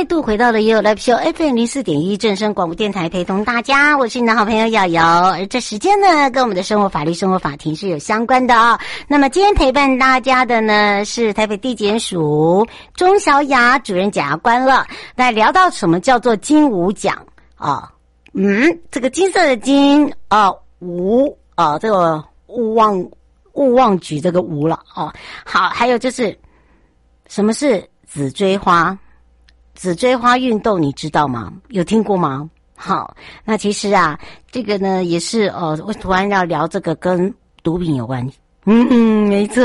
再度回到了 You Live Show FM 零四点一正声广播电台，陪同大家，我是你的好朋友瑶瑶。而这时间呢，跟我们的生活法律、生活法庭是有相关的啊、那么今天陪伴大家的呢，是台北地检署钟小雅主任检察官了。来聊到什么叫做金吾奖啊？嗯，这个金色的金啊，吾啊，这个勿忘勿忘举这个吾了哦。好，还有就是什么是紫锥花？紫锥花运动你知道吗？有听过吗？好，那其实啊，这个呢也是哦，我突然要聊这个跟毒品有关。嗯嗯，没错。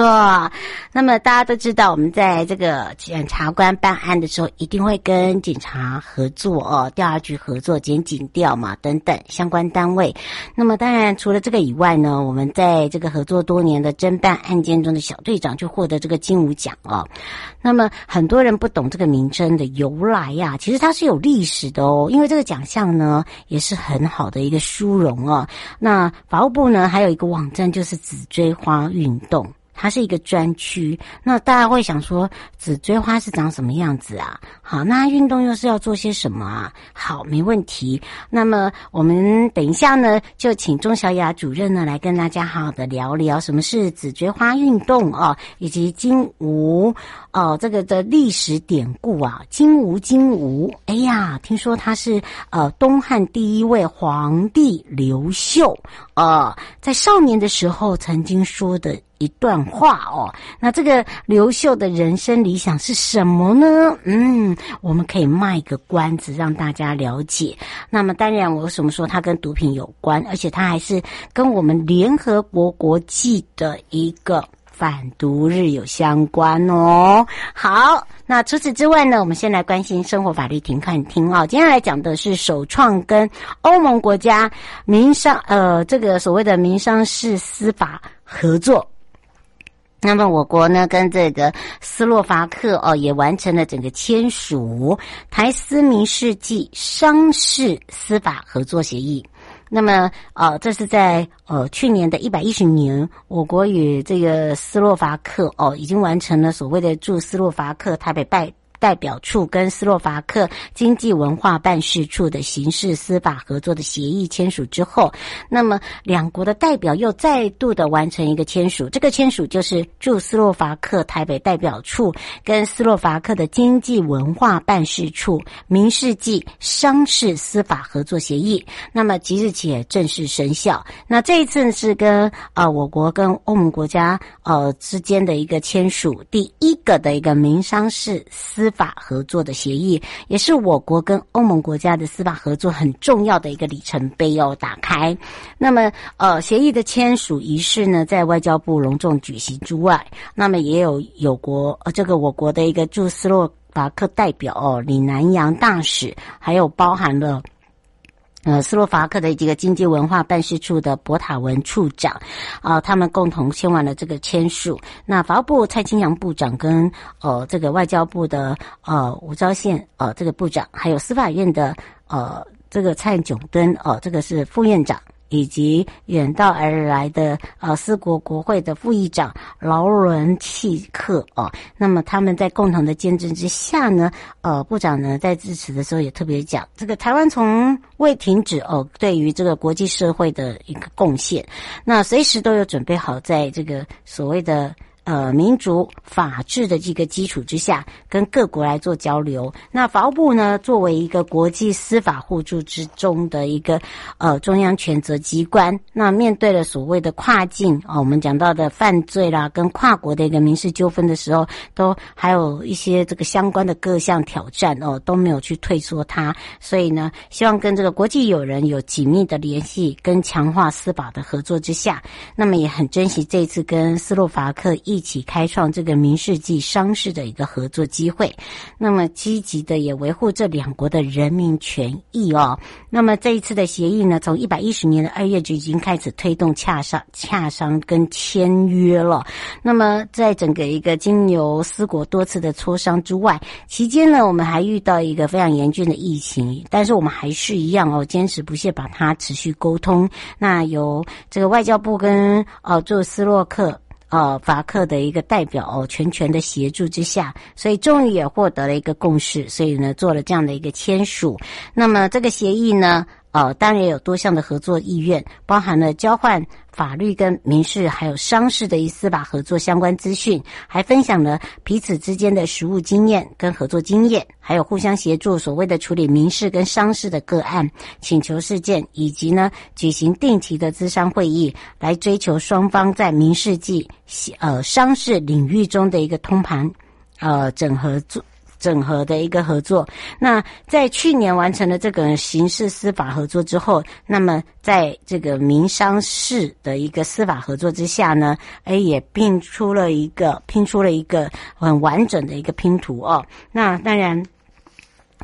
那么大家都知道，我们在这个检察官办案的时候，一定会跟警察合作哦，调查局合作，检警调嘛等等相关单位。那么当然，除了这个以外呢，我们在这个合作多年的侦办案件中的小队长就获得这个金武奖哦。那么很多人不懂这个名称的由来呀、啊，其实它是有历史的哦，因为这个奖项呢也是很好的一个殊荣哦。那法务部呢还有一个网站，就是紫锥花。运动，它是一个专区。那大家会想说，紫锥花是长什么样子啊？好，那运动又是要做些什么啊？好，没问题。那么我们等一下呢，就请钟小雅主任呢来跟大家好好的聊聊什么是紫锥花运动啊，以及金吾哦这个的历史典故啊。金吾，金吾，哎呀，听说他是呃东汉第一位皇帝刘秀。呃，在少年的时候曾经说的一段话哦，那这个刘秀的人生理想是什么呢？嗯，我们可以卖个关子让大家了解。那么当然，我为什么说它跟毒品有关，而且它还是跟我们联合国国际的一个。反毒日有相关哦。好，那除此之外呢，我们先来关心生活法律停看听啊。接下来讲的是首创跟欧盟国家民商呃这个所谓的民商事司法合作。那么我国呢跟这个斯洛伐克哦也完成了整个签署台斯民事暨商事司法合作协议。那么，呃，这是在呃去年的一百一十年，我国与这个斯洛伐克哦已经完成了所谓的驻斯洛伐克台北拜。代表处跟斯洛伐克经济文化办事处的刑事司法合作的协议签署之后，那么两国的代表又再度的完成一个签署，这个签署就是驻斯洛伐克台北代表处跟斯洛伐克的经济文化办事处民事暨商事司法合作协议，那么即日起正式生效。那这一次是跟呃我国跟欧盟国家呃之间的一个签署第一个的一个民商事司。法合作的协议，也是我国跟欧盟国家的司法合作很重要的一个里程碑哦。打开，那么呃，协议的签署仪式呢，在外交部隆重举行之外，那么也有有国呃，这个我国的一个驻斯洛伐克代表哦，李南洋大使，还有包含了。呃，斯洛伐克的这个经济文化办事处的博塔文处长，啊、他们共同签完了这个签署。那法务部蔡清扬部长跟呃这个外交部的呃吴钊宪呃这个部长，还有司法院的呃这个蔡炯敦哦、这个是副院长。以及远道而来的呃，四国国会的副议长劳伦契克哦，那么他们在共同的见证之下呢，呃，部长呢在致辞的时候也特别讲，这个台湾从未停止哦，对于这个国际社会的一个贡献，那随时都有准备好在这个所谓的。呃，民主法治的这个基础之下，跟各国来做交流。那法务部呢，作为一个国际司法互助之中的一个呃中央权责机关，那面对了所谓的跨境哦，我们讲到的犯罪啦，跟跨国的一个民事纠纷的时候，都还有一些这个相关的各项挑战哦，都没有去退缩它。所以呢，希望跟这个国际友人有紧密的联系，跟强化司法的合作之下，那么也很珍惜这次跟斯洛伐克一。一起开创这个民事暨商事的一个合作机会，那么积极的也维护这两国的人民权益哦。那么这一次的协议呢，从一百一十年的二月就已经开始推动洽商、洽商跟签约了。那么在整个一个经由四国多次的磋商之外，期间呢，我们还遇到一个非常严峻的疫情，但是我们还是一样哦，坚持不懈把它持续沟通。那由这个外交部跟呃做斯洛克。呃，法克的一个代表哦，全权的协助之下，所以终于也获得了一个共识，所以呢，做了这样的一个签署。那么这个协议呢，呃，当然也有多项的合作意愿，包含了交换法律跟民事还有商事的一司法合作相关资讯，还分享了彼此之间的实务经验跟合作经验，还有互相协助所谓的处理民事跟商事的个案请求事件，以及呢举行定期的咨商会议，来追求双方在民事及呃商事领域中的一个通盘呃整合做。整合的一个合作。那在去年完成了这个刑事司法合作之后，那么在这个民商事的一个司法合作之下呢，哎，也拼出了一个拼出了一个很完整的一个拼图哦。那当然。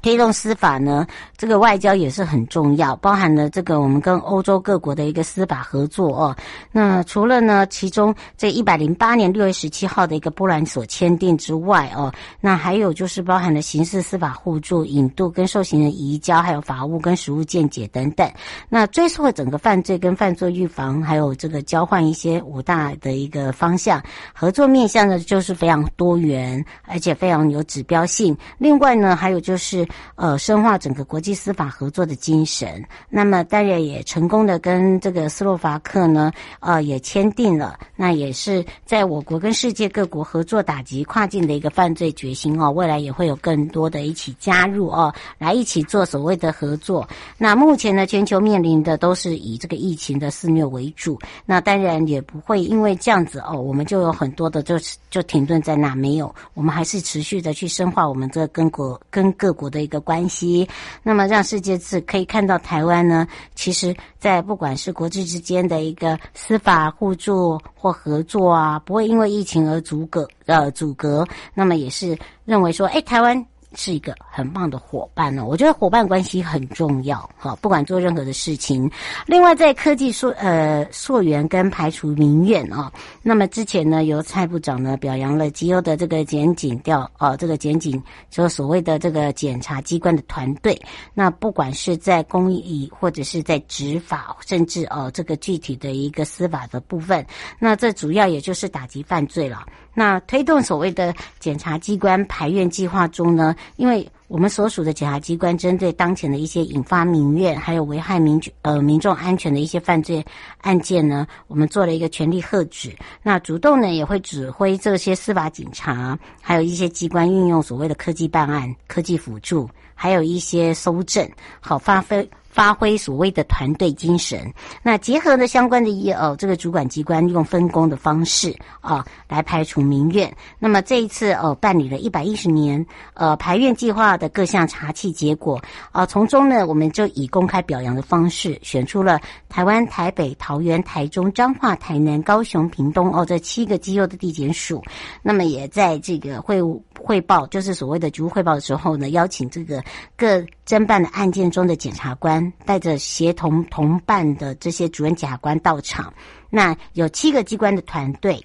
推动司法呢，这个外交也是很重要，包含了这个我们跟欧洲各国的一个司法合作哦。那除了呢，其中这一百零八年六月十七号的一个波兰所签订之外哦，那还有就是包含了刑事司法互助、引渡跟受刑人移交，还有法务跟实务见解等等。那追溯了整个犯罪跟犯罪预防，还有这个交换一些五大的一个方向合作面向呢，就是非常多元，而且非常有指标性。另外呢，还有就是。呃，深化整个国际司法合作的精神，那么当然也成功的跟这个斯洛伐克呢，呃，也签订了，那也是在我国跟世界各国合作打击跨境的一个犯罪决心哦，未来也会有更多的一起加入哦，来一起做所谓的合作。那目前呢，全球面临的都是以这个疫情的肆虐为主，那当然也不会因为这样子哦，我们就有很多的就就停顿在那，没有，我们还是持续的去深化我们这跟国跟各国的。一个关系，那么让世界是可以看到台湾呢，其实，在不管是国际之间的一个司法互助或合作啊，不会因为疫情而阻隔呃阻隔，那么也是认为说，哎，台湾。是一个很棒的伙伴呢、哦，我觉得伙伴关系很重要哈，不管做任何的事情。另外，在科技溯呃溯源跟排除民怨啊，那么之前呢，由蔡部长呢表扬了绩优的这个检警调啊，这个检警就所谓的这个检察机关的团队，那不管是在公益或者是在执法，甚至哦、这个具体的一个司法的部分，那这主要也就是打击犯罪了。那推动所谓的检察机关排怨计划中呢，因为我们所属的检察机关针对当前的一些引发民怨，还有危害民呃民众安全的一些犯罪案件呢，我们做了一个全力遏止。那主动呢也会指挥这些司法警察，还有一些机关运用所谓的科技办案、科技辅助，还有一些搜证，好发挥。发挥所谓的团队精神，那结合呢相关的业哦，这个主管机关用分工的方式啊，来排除民怨。那么这一次哦，办理了一百一十年呃排怨计划的各项查气结果啊，从中呢，我们就以公开表扬的方式选出了台湾、台北、桃园、台中、彰化、台南、高雄、屏东哦这七个绩优的地检署。那么也在这个会务汇报，就是所谓的局务汇报的时候呢，邀请这个各侦办的案件中的检察官。带着协同同伴的这些主任检察官到场，那有七个机关的团队。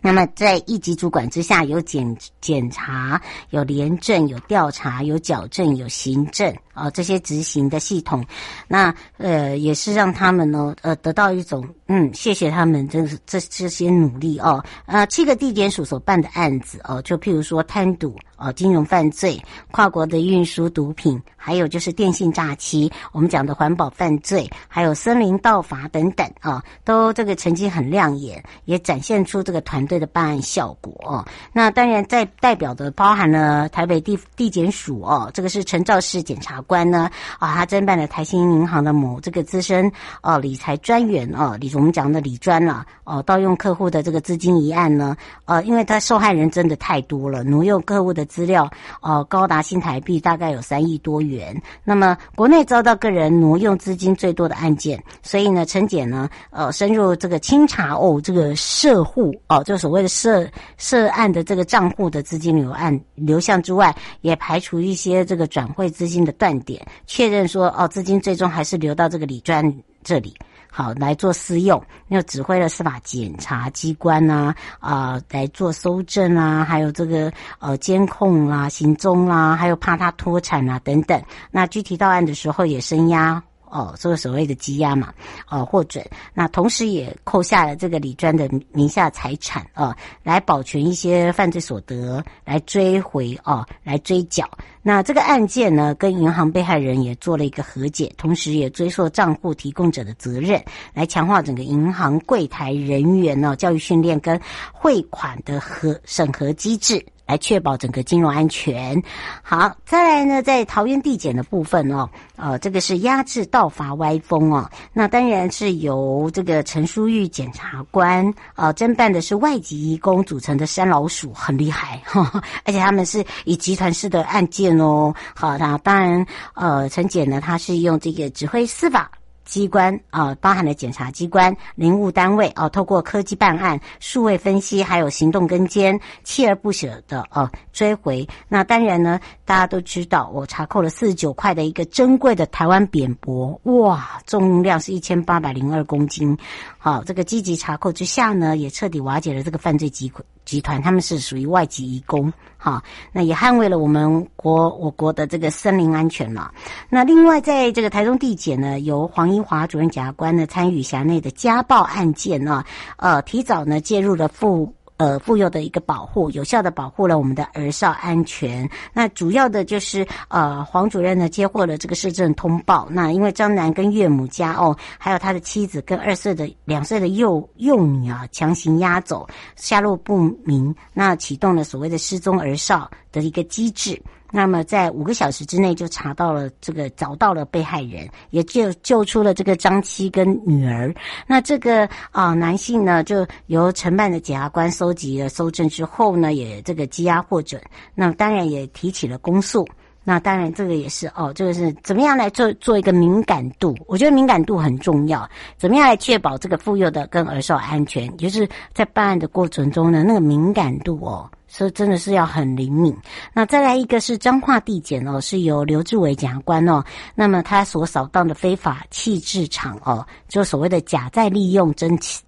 那么在一级主管之下，有检检查、有廉政、有调查、有矫正、有行政啊、这些执行的系统。那呃，也是让他们呢，呃，得到一种嗯，谢谢他们真是这这些努力哦。呃，七个地检署所办的案子哦，就譬如说贪渎。哦，金融犯罪、跨国的运输毒品，还有就是电信诈欺，我们讲的环保犯罪，还有森林盗伐等等啊，都这个成绩很亮眼，也展现出这个团队的办案效果哦。那当然，在代表的包含了台北地地检署哦，这个是陈肇始检察官呢啊，他侦办了台新银行的某这个资深哦理财专员哦李我们讲的理专了哦，盗用客户的这个资金一案呢，呃，因为他受害人真的太多了，挪用客户的资料，呃，高达新台币大概有三亿多元。那么国内遭到个人挪用资金最多的案件，所以呢，陈检呢，呃，深入这个清查哦，这个涉户哦，就所谓的涉涉案的这个账户的资金流案流向之外，也排除一些这个转汇资金的断点，确认说哦，资金最终还是流到这个理专这里。好，来做私用，又指挥了司法检察机关呐、啊，啊、呃，来做搜证啊，还有这个呃监控啦、啊、行踪啦、啊，还有怕他脱产啊等等。那具体到案的时候也声压。哦，这个所谓的羁押嘛，哦，获准，那同时也扣下了这个李专的名下财产啊、来保全一些犯罪所得，来追回啊、呃，来追缴。那这个案件呢，跟银行被害人也做了一个和解，同时也追溯账户提供者的责任，来强化整个银行柜台人员呢、教育训练跟汇款的核审核机制。来确保整个金融安全。好，再来呢，在桃园地检的部分哦，呃，这个是压制盗伐歪风哦。那当然是由这个陈淑玉检察官呃侦办的是外籍移工组成的山老鼠，很厉害哈，而且他们是以集团式的案件哦。好，那当然呃，陈检呢，他是用这个指挥司法。机关啊、包含了检察机关、林务单位哦、呃，透过科技办案、数位分析，还有行动跟监，锲而不舍的哦、呃、追回。那当然呢，大家都知道，我查扣了四十九块的一个珍贵的台湾扁柏，哇，重量是一千八百零二公斤。好，这个积极查扣之下呢，也彻底瓦解了这个犯罪集集团，他们是属于外籍移工。哈，那也捍卫了我们国我国的这个森林安全了。那另外，在这个台中地检呢，由黄英华主任检察官呢参与辖内的家暴案件呢，呃，提早呢介入了妇。呃，妇幼的一个保护，有效的保护了我们的儿少安全。那主要的就是呃，黄主任呢接获了这个市政通报。那因为张楠跟岳母家哦，还有他的妻子跟二岁的两岁的幼幼女啊，强行押走，下落不明。那启动了所谓的失踪儿少的一个机制。那么在五个小时之内就查到了这个，找到了被害人，也就救出了这个张妻跟女儿。那这个啊、男性呢，就由承办的检察官收集了搜证之后呢，也这个羁押获准。那当然也提起了公诉。那当然这个也是哦，这个是怎么样来做做一个敏感度？我觉得敏感度很重要。怎么样来确保这个妇幼的跟儿少安全？就是在办案的过程中呢，那个敏感度哦。所以真的是要很灵敏。那再来一个是彰化地检哦，是由刘志伟检察官哦，那么他所扫荡的非法弃置场哦，就所谓的假再利用真弃。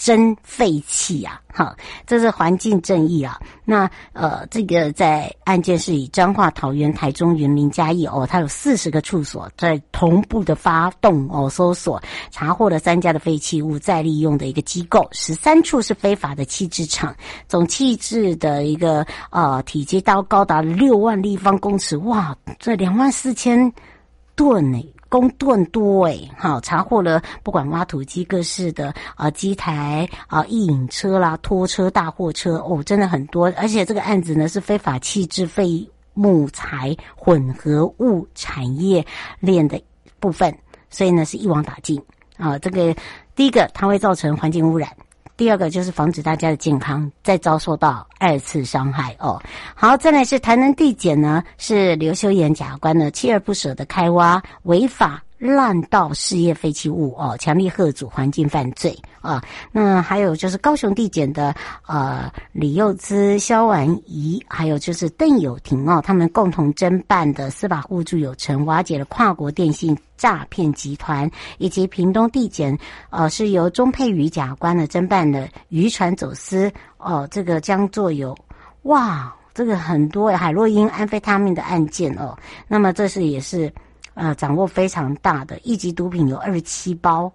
真废弃啊！哈，这是环境正义啊。那呃，这个在案件是以彰化、桃园、台中、云林、嘉义哦，它有四十个处所在同步的发动哦搜索，查获了三家的废弃物再利用的一个机构，十三处是非法的弃置场，总弃置的一个呃体积到高达六万立方公尺，哇，这两万四千吨呢。公吨多诶，好，查获了不管挖土机各式的啊机台啊曳引车啦拖车大货车哦，真的很多，而且这个案子呢是非法弃置废木材混合物产业链的部分，所以呢是一网打尽啊。这个第一个它会造成环境污染。第二个就是防止大家的健康再遭受到二次伤害哦。好，再来是台南地检呢，是刘修言检察官呢锲而不舍的开挖违法滥倒事业废弃物哦，强力贺阻环境犯罪啊。那还有就是高雄地检的呃李幼滋、萧婉仪，还有就是邓友廷哦，他们共同侦办的司法互助有成，瓦解了跨国电信。诈骗集团以及屏东地检，呃，是由钟佩瑜检察官的侦办的渔船走私，哦、这个将做有，哇，这个很多海洛因、安非他命的案件哦。那么这是也是，呃，掌握非常大的一级毒品有二十七包，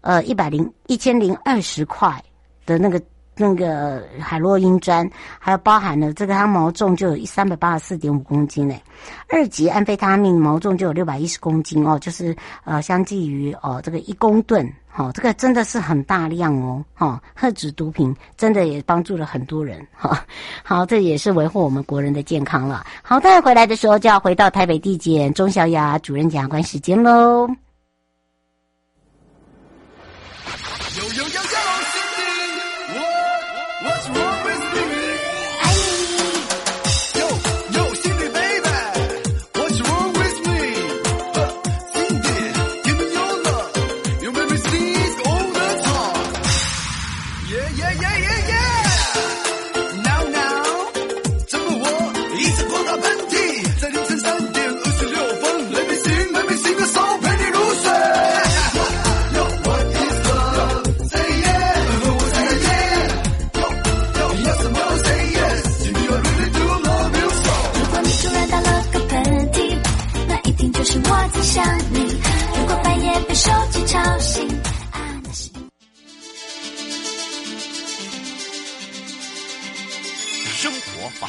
呃，一百零一千零二十块的那个。那个海洛因砖，还有包含了这个，它毛重就有三百八十四点五公斤嘞。二级安非他命毛重就有六百一十公斤哦，就是呃，相继于哦这个一公吨，哦，这个真的是很大量哦，哈，遏止毒品真的也帮助了很多人哈。好，这也是维护我们国人的健康了。好，待会回来的时候就要回到台北地检钟小雅主任检察官时间喽。有，有，有。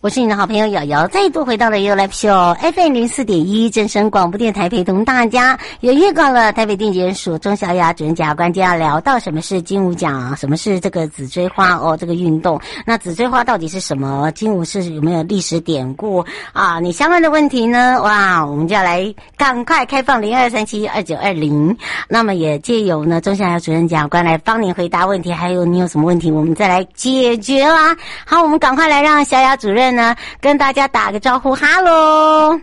我是你的好朋友瑶瑶，再度回到了 You Live Show FM 零四点一正声广播电台，陪同大家也预告了台北电检署钟小雅主任检察官今天要聊到什么是金五奖，什么是这个紫锥花哦，这个运动。那紫锥花到底是什么？金五是有没有历史典故啊？你相关的问题呢？哇，我们就要来赶快开放零二三七二九二零。那么也借由呢钟小雅主任检察官来帮您回答问题，还有你有什么问题，我们再来解决啦。好，我们赶快来让小雅主任。呢，跟大家打个招呼，哈喽。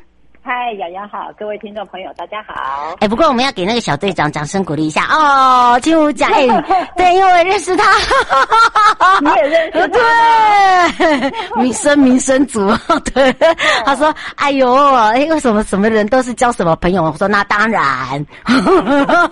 嗨，瑶瑶好，各位听众朋友，大家好。哎，不过我们要给那个小队长掌声鼓励一下哦。金五奖，哎，对，因为我认识他，你也认识他，对，民生民生组，对。他说：“哎呦，哎，为什么什么人都是交什么朋友？”我说：“那当然。”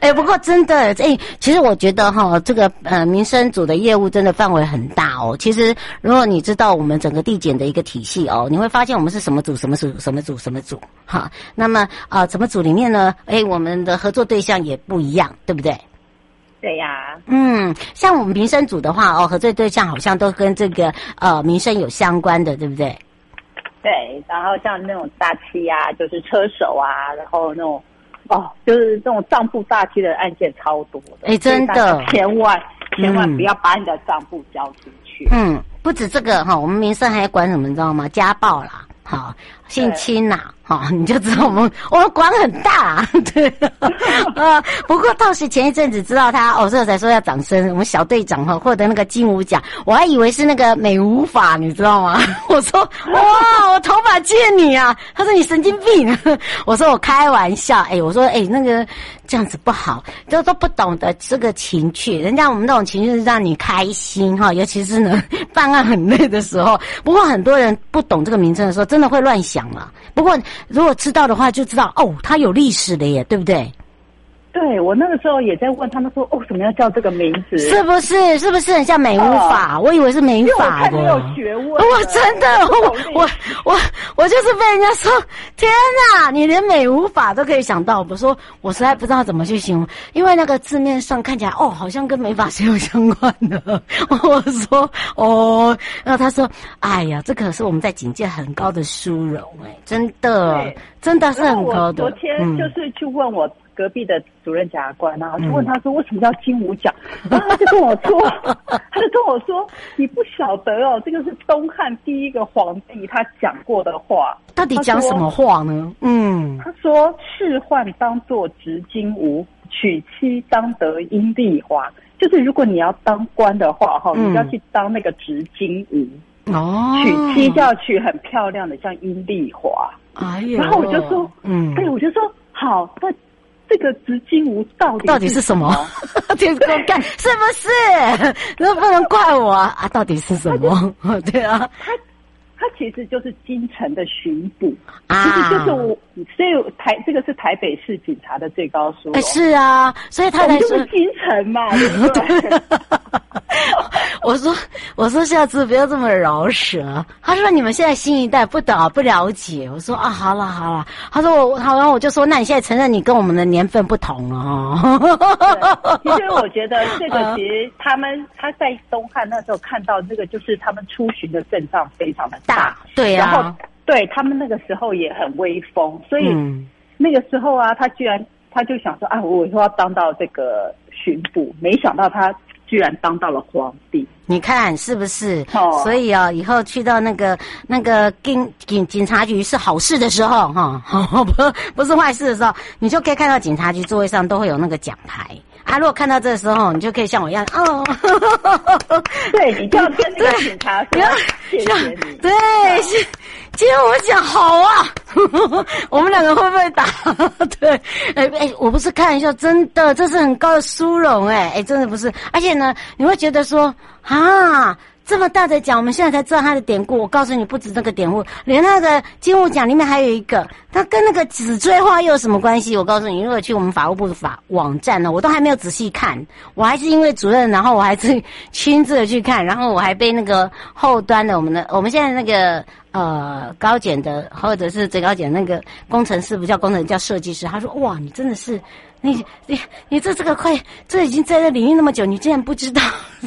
哎，不过真的，哎，其实我觉得哈，这个呃民生组的业务真的范围很大哦。其实如果你知道我们整个地检的一个体系哦，你会发现我们是什么组，什么组，什么。组什么组？哈，那么啊，什么组里面呢？哎，我们的合作对象也不一样，对不对？对呀。嗯，像我们民生组的话，哦，合作对象好像都跟这个呃民生有相关的，对不对？对，然后像那种大欺啊，就是车手啊，然后那种哦，就是这种账簿大欺的案件超多的。哎，真的，千万千万不要把你的账簿交出去。嗯，不止这个哈，我们民生还管什么，你知道吗？家暴啦。好，性侵呐、啊，好，你就知道我们我们管很大、啊，对，呃，不过倒是前一阵子知道他，哦，所以才说要掌声，我们小队长哈获得那个金五奖，我还以为是那个美无法，你知道吗？我说哇，我头发借你啊，他说你神经病，我说我开玩笑，哎，我说哎那个。这样子不好，都都不懂得这个情趣。人家我们那种情趣是让你开心哈，尤其是呢办案很累的时候。不过很多人不懂这个名称的时候，真的会乱想嘛。不过如果知道的话，就知道哦，它有历史的耶，对不对？对，我那个时候也在问他们说，哦，什么要叫这个名字？是不是？是不是很像美无法？哦、我以为是美法的。我有学问。我真的，我我我我就是被人家说，天哪，你连美无法都可以想到。我说我实在不知道怎么去形容，因为那个字面上看起来，哦，好像跟美法是有相关的。我说哦，然后他说，哎呀，这可是我们在警界很高的殊荣，哎，真的，真的是很高的。昨天就是去问我。隔壁的主任检察官，然后就问他说：“为什么叫金五奖？”然后他就跟我说：“ 他就跟我说，你不晓得哦，这个是东汉第一个皇帝他讲过的话。到底讲什么话呢？嗯，他说：‘仕宦当作执金吾，娶妻当得阴丽华。’就是如果你要当官的话，哈，你要去当那个执金吾哦，娶妻就要娶很漂亮的，像阴丽华。哎呀，然后我就说，嗯，对，我就说好，那。”这个执金吾到底到底是什么？这个 干是不是？那 不能怪我啊！到底是什么？对啊，他他其实就是京城的巡捕啊，其实就是我，所以台这个是台北市警察的最高殊荣。哎，是啊，所以他才说京城嘛，对不对？我说，我说下次不要这么饶舌。他说你们现在新一代不懂不了解。我说啊，好了好了。他说我好了，我就说那你现在承认你跟我们的年份不同了哦。其实我觉得这个其实他们他在东汉那时候看到这个，就是他们出巡的阵仗非常的大，大对啊。然后对他们那个时候也很威风，所以那个时候啊，他居然他就想说啊，我以后要当到这个巡捕，没想到他。居然当到了皇帝。你看是不是？哦，所以哦，以后去到那个那个警警警察局是好事的时候，哈，不不是坏事的时候，你就可以看到警察局座位上都会有那个奖牌。啊，如果看到这个时候，你就可以像我一样，哦，对，你就要跟那个警察说，谢谢你，对，是。今天我讲好啊，我们两个会不会打？对，哎哎，我不是开玩笑，真的，这是很高的殊荣，哎哎，真的不是。而且呢，你会觉得说啊。这么大的奖，我们现在才知道它的典故。我告诉你，不止这个典故，连那个金物奖里面还有一个，它跟那个紫锥花又有什么关系？我告诉你，如果去我们法务部的法网站呢，我都还没有仔细看，我还是因为主任，然后我还是亲自的去看，然后我还被那个后端的我们的我们现在那个呃高检的或者是最高检那个工程师，不叫工程，叫设计师，他说哇，你真的是。你你你这这个快，这已经在这领域那么久，你竟然不知道？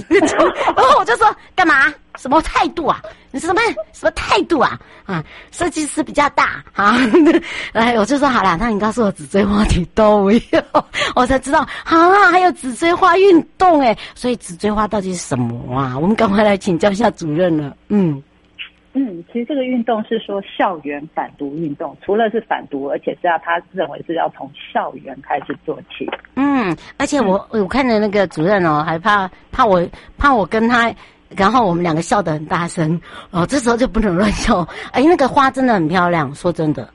然后我就说干嘛？什么态度啊？你什么什么态度啊？啊，设计师比较大啊！哎，我就说好了，那你告诉我紫锥花你都有，我才知道啊，还有紫锥花运动哎，所以紫锥花到底是什么啊？我们赶快来请教一下主任了，嗯。嗯，其实这个运动是说校园反毒运动，除了是反毒，而且是要他认为是要从校园开始做起。嗯，而且我我看着那个主任哦，还怕怕我怕我跟他，然后我们两个笑得很大声哦，这时候就不能乱笑。哎，那个花真的很漂亮，说真的。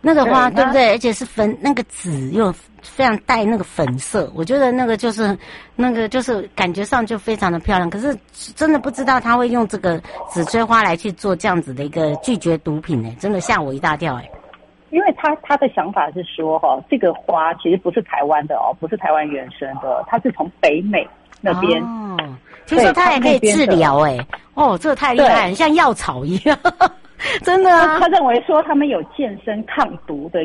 那个花对，对不对？而且是粉，那个紫又非常带那个粉色，我觉得那个就是那个就是感觉上就非常的漂亮。可是真的不知道他会用这个紫锥花来去做这样子的一个拒绝毒品呢，真的吓我一大跳哎。因为他他的想法是说哈，这个花其实不是台湾的哦，不是台湾原生的，它是从北美那边。哦，听说它也可以治疗哎，哦，这个太厉害，像药草一样。真的啊，他认为说他们有健身抗毒的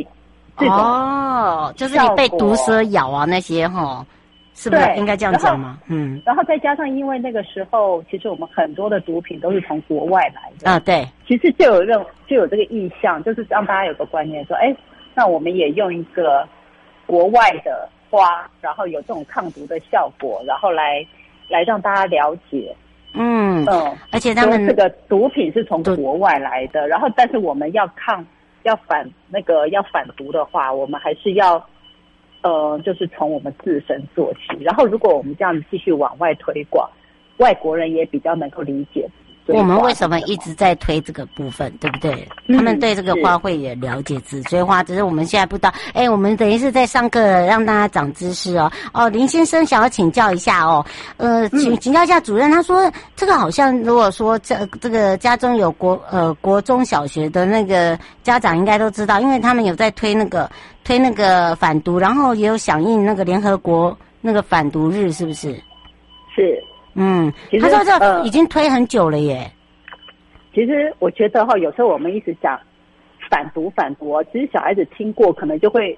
这种哦，就是你被毒蛇咬啊那些哈，是不是应该这样讲吗？嗯，然后再加上因为那个时候，其实我们很多的毒品都是从国外来的啊，对，其实就有认就有这个意向，就是让大家有个观念说，哎，那我们也用一个国外的花，然后有这种抗毒的效果，然后来来让大家了解。嗯嗯，而且他们这个毒品是从国外来的，然后但是我们要抗要反那个要反毒的话，我们还是要呃，就是从我们自身做起。然后如果我们这样子继续往外推广，外国人也比较能够理解。我们为什么一直在推这个部分，对不对？嗯、他们对这个花卉也了解，紫锥花，只是我们现在不知道。哎，我们等于是在上课，让大家长知识哦。哦，林先生想要请教一下哦，呃，请请教一下主任，他说这个好像如果说这这个家中有国呃国中小学的那个家长应该都知道，因为他们有在推那个推那个反毒，然后也有响应那个联合国那个反毒日，是不是？是。嗯，他说这已经推很久了耶。呃、其实我觉得哈，有时候我们一直讲反毒反毒，其实小孩子听过可能就会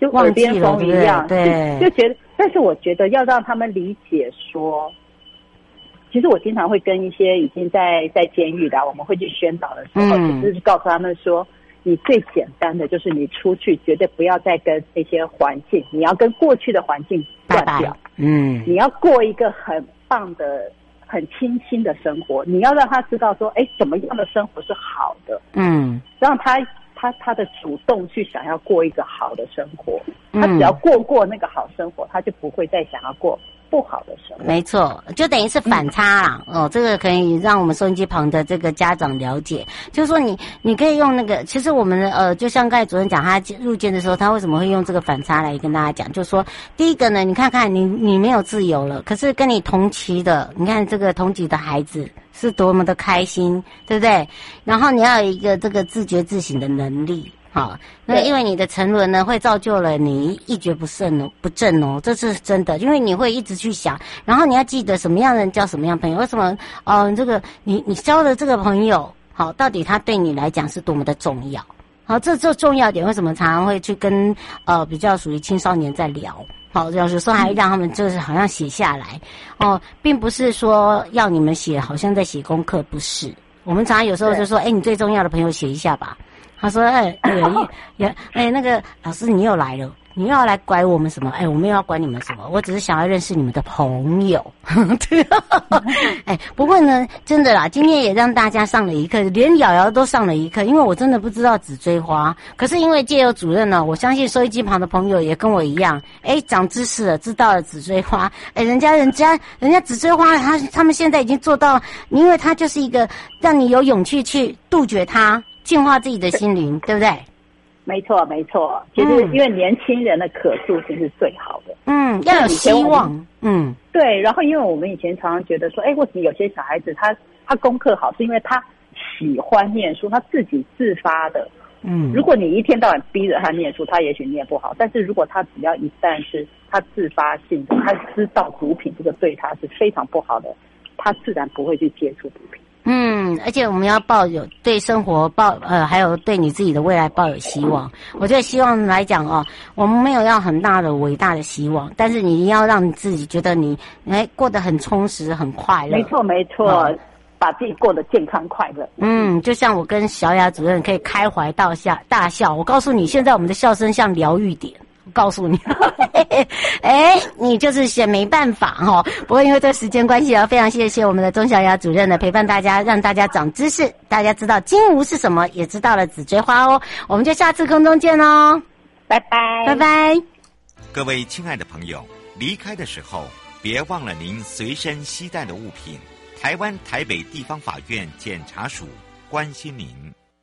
就耳边风一样，对，对就，觉得。但是我觉得要让他们理解说，其实我经常会跟一些已经在在监狱的，我们会去宣导的时候，嗯、就是告诉他们说，你最简单的就是你出去绝对不要再跟那些环境，你要跟过去的环境断掉，嗯，你要过一个很。棒的、很清新的生活，你要让他知道说，哎，怎么样的生活是好的？嗯，让他他他的主动去想要过一个好的生活，他只要过过那个好生活，他就不会再想要过。不好的时候，没错，就等于是反差啦。嗯、哦，这个可以让我们收音机旁的这个家长了解，就是说你你可以用那个，其实我们的呃，就像刚才主任讲，他入监的时候，他为什么会用这个反差来跟大家讲？就是说，第一个呢，你看看你你没有自由了，可是跟你同期的，你看这个同级的孩子是多么的开心，对不对？然后你要有一个这个自觉自省的能力。好，那因为你的沉沦呢，会造就了你一蹶不振哦，不振哦，这是真的。因为你会一直去想，然后你要记得什么样的人交什么样朋友。为什么？哦，这个你你交的这个朋友，好，到底他对你来讲是多么的重要？好，这这重要点，为什么常常会去跟呃比较属于青少年在聊？好，有时候还让他们就是好像写下来哦，并不是说要你们写，好像在写功课，不是。我们常常有时候就说，哎，你最重要的朋友写一下吧。他说：“哎，有一也哎，那个老师你又来了，你又要来拐我们什么？哎，我们又要拐你们什么，我只是想要认识你们的朋友。对，哎，不过呢，真的啦，今天也让大家上了一课，连瑶瑶都上了一课，因为我真的不知道紫锥花。可是因为借由主任呢，我相信收音机旁的朋友也跟我一样，哎，长知识了，知道了紫锥花。哎，人家人家人家紫锥花，他他们现在已经做到，因为他就是一个让你有勇气去杜绝它，净化自己的心灵，对不对？没错，没错。其实，因为年轻人的可塑性是最好的。嗯，要有希望。嗯，对。然后，因为我们以前常常觉得说，哎，为什么有些小孩子他他功课好，是因为他喜欢念书，他自己自发的。嗯，如果你一天到晚逼着他念书，他也许念不好。但是如果他只要一旦是他自发性的，他知道毒品这个对他是非常不好的，他自然不会去接触毒品。嗯，而且我们要抱有对生活抱呃，还有对你自己的未来抱有希望。我觉得希望来讲哦，我们没有要很大的伟大的希望，但是你一定要让你自己觉得你哎过得很充实、很快乐。没错，没错，嗯、把自己过得健康快乐。嗯，就像我跟小雅主任可以开怀大笑大笑。我告诉你，现在我们的笑声像疗愈点。告诉你，哎，你就是嫌没办法哈。不过因为这时间关系啊，非常谢谢我们的钟小雅主任的陪伴，大家让大家长知识，大家知道金乌是什么，也知道了紫锥花哦。我们就下次空中见喽，拜拜，拜拜。各位亲爱的朋友，离开的时候别忘了您随身携带的物品。台湾台北地方法院检察署关心您。